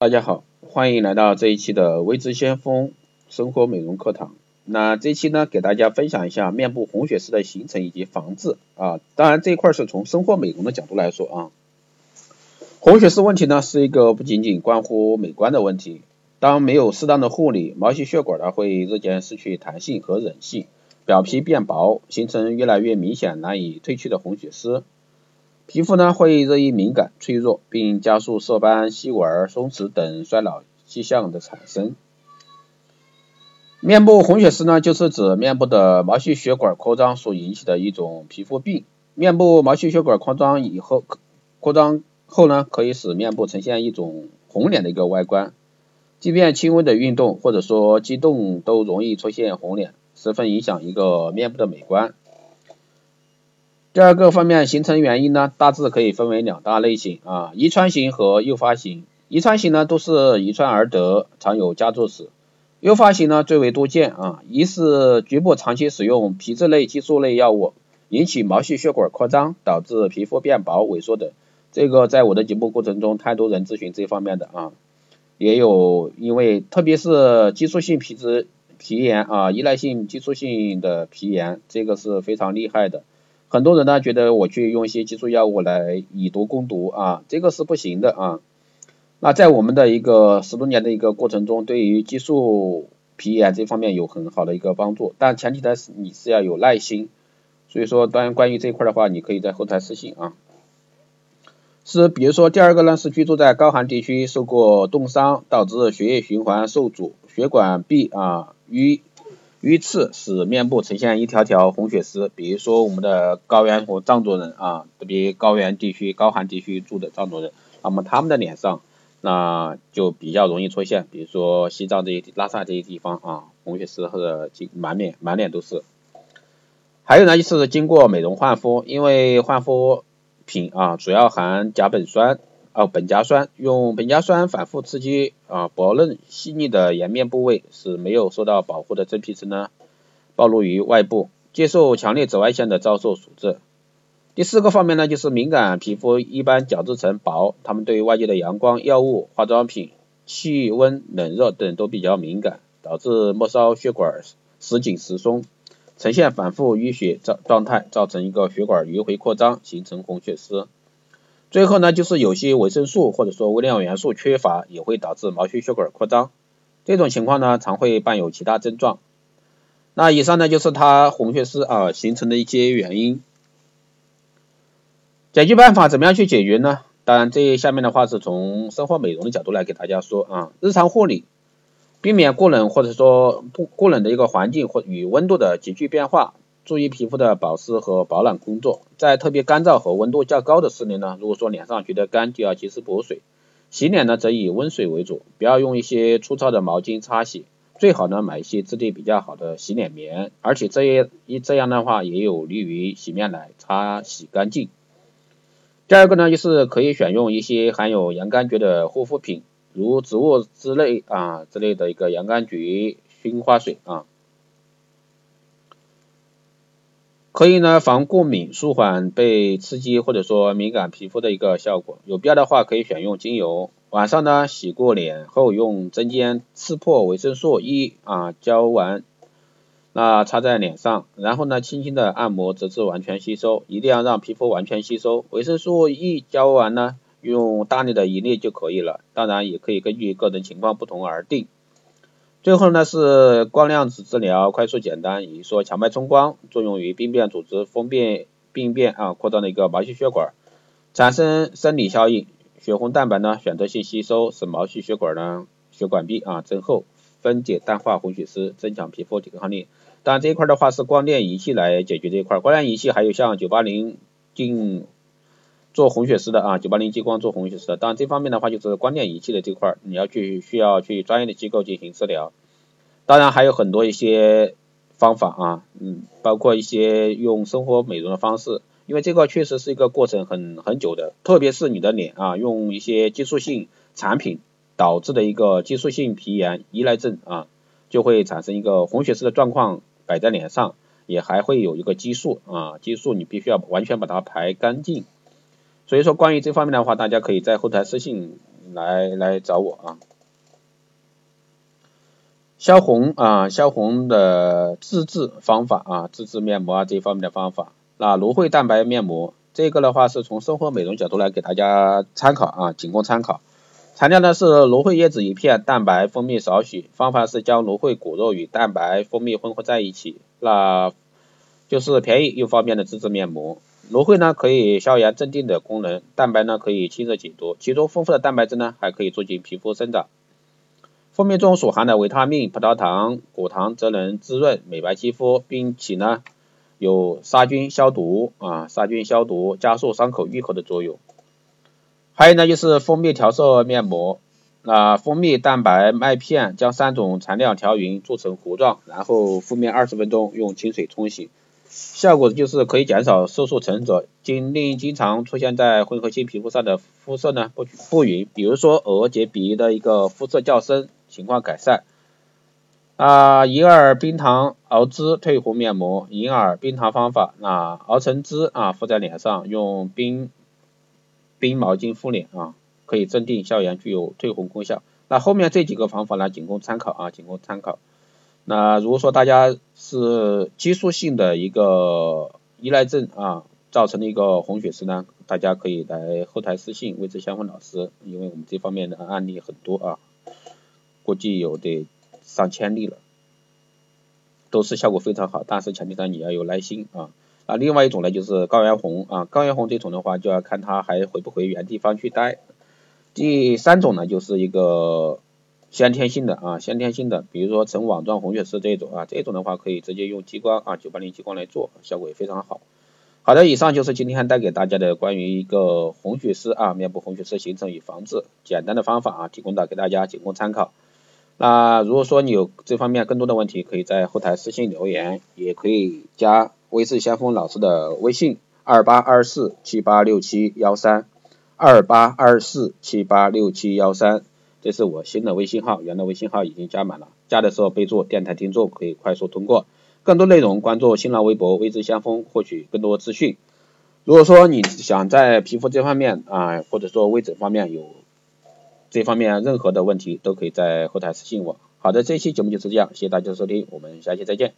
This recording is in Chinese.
大家好，欢迎来到这一期的微知先锋生活美容课堂。那这期呢，给大家分享一下面部红血丝的形成以及防治啊。当然这一块是从生活美容的角度来说啊。红血丝问题呢，是一个不仅仅关乎美观的问题。当没有适当的护理，毛细血管呢会日渐失去弹性和韧性，表皮变薄，形成越来越明显、难以褪去的红血丝。皮肤呢会日益敏感、脆弱，并加速色斑、细纹、松弛等衰老迹象的产生。面部红血丝呢，就是指面部的毛细血管扩张所引起的一种皮肤病。面部毛细血管扩张以后，扩张后呢，可以使面部呈现一种红脸的一个外观。即便轻微的运动或者说激动，都容易出现红脸，十分影响一个面部的美观。第二个方面形成原因呢，大致可以分为两大类型啊，遗传型和诱发型。遗传型呢都是遗传而得，常有家族史。诱发型呢最为多见啊，一是局部长期使用皮质类激素类药物，引起毛细血管扩张，导致皮肤变薄萎缩等。这个在我的节目过程中，太多人咨询这方面的啊，也有因为特别是激素性皮质皮炎啊，依赖性激素性的皮炎，这个是非常厉害的。很多人呢觉得我去用一些激素药物来以毒攻毒啊，这个是不行的啊。那在我们的一个十多年的一个过程中，对于激素皮炎这方面有很好的一个帮助，但前提的是你是要有耐心。所以说，当然关于这一块的话，你可以在后台私信啊。是，比如说第二个呢是居住在高寒地区，受过冻伤，导致血液循环受阻，血管壁啊淤。淤刺使面部呈现一条条红血丝，比如说我们的高原和藏族人啊，特别高原地区、高寒地区住的藏族人，那么他们的脸上那就比较容易出现，比如说西藏这些拉萨这些地方啊，红血丝或者满脸满脸都是。还有呢，就是经过美容焕肤，因为焕肤品啊主要含甲苯酸。哦，苯甲酸用苯甲酸反复刺激啊薄嫩细腻的颜面部位，使没有受到保护的真皮层呢暴露于外部，接受强烈紫外线的遭受处置。第四个方面呢，就是敏感皮肤一般角质层薄，他们对外界的阳光、药物、化妆品、气温、冷热等都比较敏感，导致末梢血管时紧时松，呈现反复淤血状状态，造成一个血管迂回扩张，形成红血丝。最后呢，就是有些维生素或者说微量元素缺乏，也会导致毛细血管扩张。这种情况呢，常会伴有其他症状。那以上呢，就是它红血丝啊形成的一些原因。解决办法怎么样去解决呢？当然，这下面的话是从生活美容的角度来给大家说啊，日常护理，避免过冷或者说不过冷的一个环境或与温度的急剧变化。注意皮肤的保湿和保暖工作，在特别干燥和温度较高的室内呢，如果说脸上觉得干，就要及时补水。洗脸呢，则以温水为主，不要用一些粗糙的毛巾擦洗，最好呢买一些质地比较好的洗脸棉，而且这也一这样的话也有利于洗面奶擦洗干净。第二个呢，就是可以选用一些含有洋甘菊的护肤品，如植物之类啊之类的一个洋甘菊熏花水啊。可以呢防过敏，舒缓被刺激或者说敏感皮肤的一个效果。有必要的话可以选用精油。晚上呢洗过脸后用针尖刺破维生素 E 啊胶丸，那擦在脸上，然后呢轻轻的按摩直至完全吸收，一定要让皮肤完全吸收。维生素 E 胶丸呢用大力的一粒就可以了，当然也可以根据个人情况不同而定。最后呢是光量子治疗，快速简单，以说强脉冲光作用于病变组织封闭病变啊扩张的一个毛细血管，产生生理效应，血红蛋白呢选择性吸收，使毛细血管呢血管壁啊增厚，分解淡化红血丝，增强皮肤抵抗力。当然这一块的话是光电仪器来解决这一块，光电仪器还有像九八零镜。做红血丝的啊，九八零激光做红血丝的，当然这方面的话就是光电仪器的这块，你要去需要去专业的机构进行治疗。当然还有很多一些方法啊，嗯，包括一些用生活美容的方式，因为这个确实是一个过程很很久的，特别是你的脸啊，用一些激素性产品导致的一个激素性皮炎依赖症啊，就会产生一个红血丝的状况摆在脸上，也还会有一个激素啊，激素你必须要完全把它排干净。所以说，关于这方面的话，大家可以在后台私信来来找我啊。消红啊，消红的自制方法啊，自制面膜啊这方面的方法。那芦荟蛋白面膜，这个的话是从生活美容角度来给大家参考啊，仅供参考。材料呢是芦荟叶子一片，蛋白、蜂蜜少许。方法是将芦荟果肉与蛋白、蜂蜜混合在一起，那就是便宜又方便的自制面膜。芦荟呢可以消炎镇定的功能，蛋白呢可以清热解毒，其中丰富的蛋白质呢还可以促进皮肤生长。蜂蜜中所含的维他命、葡萄糖、果糖则能滋润美白肌肤，并且呢有杀菌消毒啊，杀菌消毒、加速伤口愈合的作用。还有呢，就是蜂蜜调色面膜，那蜂蜜、蛋白、麦片将三种材料调匀做成糊状，然后敷面二十分钟，用清水冲洗，效果就是可以减少色素沉着，经令经常出现在混合性皮肤上的肤色呢不不匀，比如说额结鼻的一个肤色较深情况改善。啊，银耳冰糖熬汁退红面膜，银耳冰糖方法，那熬成汁啊敷在脸上，用冰。冰毛巾敷脸啊，可以镇定消炎，具有退红功效。那后面这几个方法呢，仅供参考啊，仅供参考。那如果说大家是激素性的一个依赖症啊，造成的一个红血丝呢，大家可以来后台私信魏志香芬老师，因为我们这方面的案例很多啊，估计有得上千例了，都是效果非常好，但是前提上你要有耐心啊。啊，另外一种呢就是高原红啊，高原红这种的话就要看它还回不回原地方去待。第三种呢就是一个先天性的啊，先天性的，比如说呈网状红血丝这种啊，这种的话可以直接用激光啊，九八零激光来做，效果也非常好。好的，以上就是今天带给大家的关于一个红血丝啊，面部红血丝形成与防治简单的方法啊，提供到给大家仅供参考。那如果说你有这方面更多的问题，可以在后台私信留言，也可以加。微视先锋老师的微信二八二四七八六七幺三二八二四七八六七幺三，这是我新的微信号，原来微信号已经加满了，加的时候备注电台听众可以快速通过。更多内容关注新浪微博微知先锋，获取更多资讯。如果说你想在皮肤这方面啊，或者说微整方面有这方面任何的问题，都可以在后台私信我。好的，这期节目就是这样，谢谢大家收听，我们下期再见。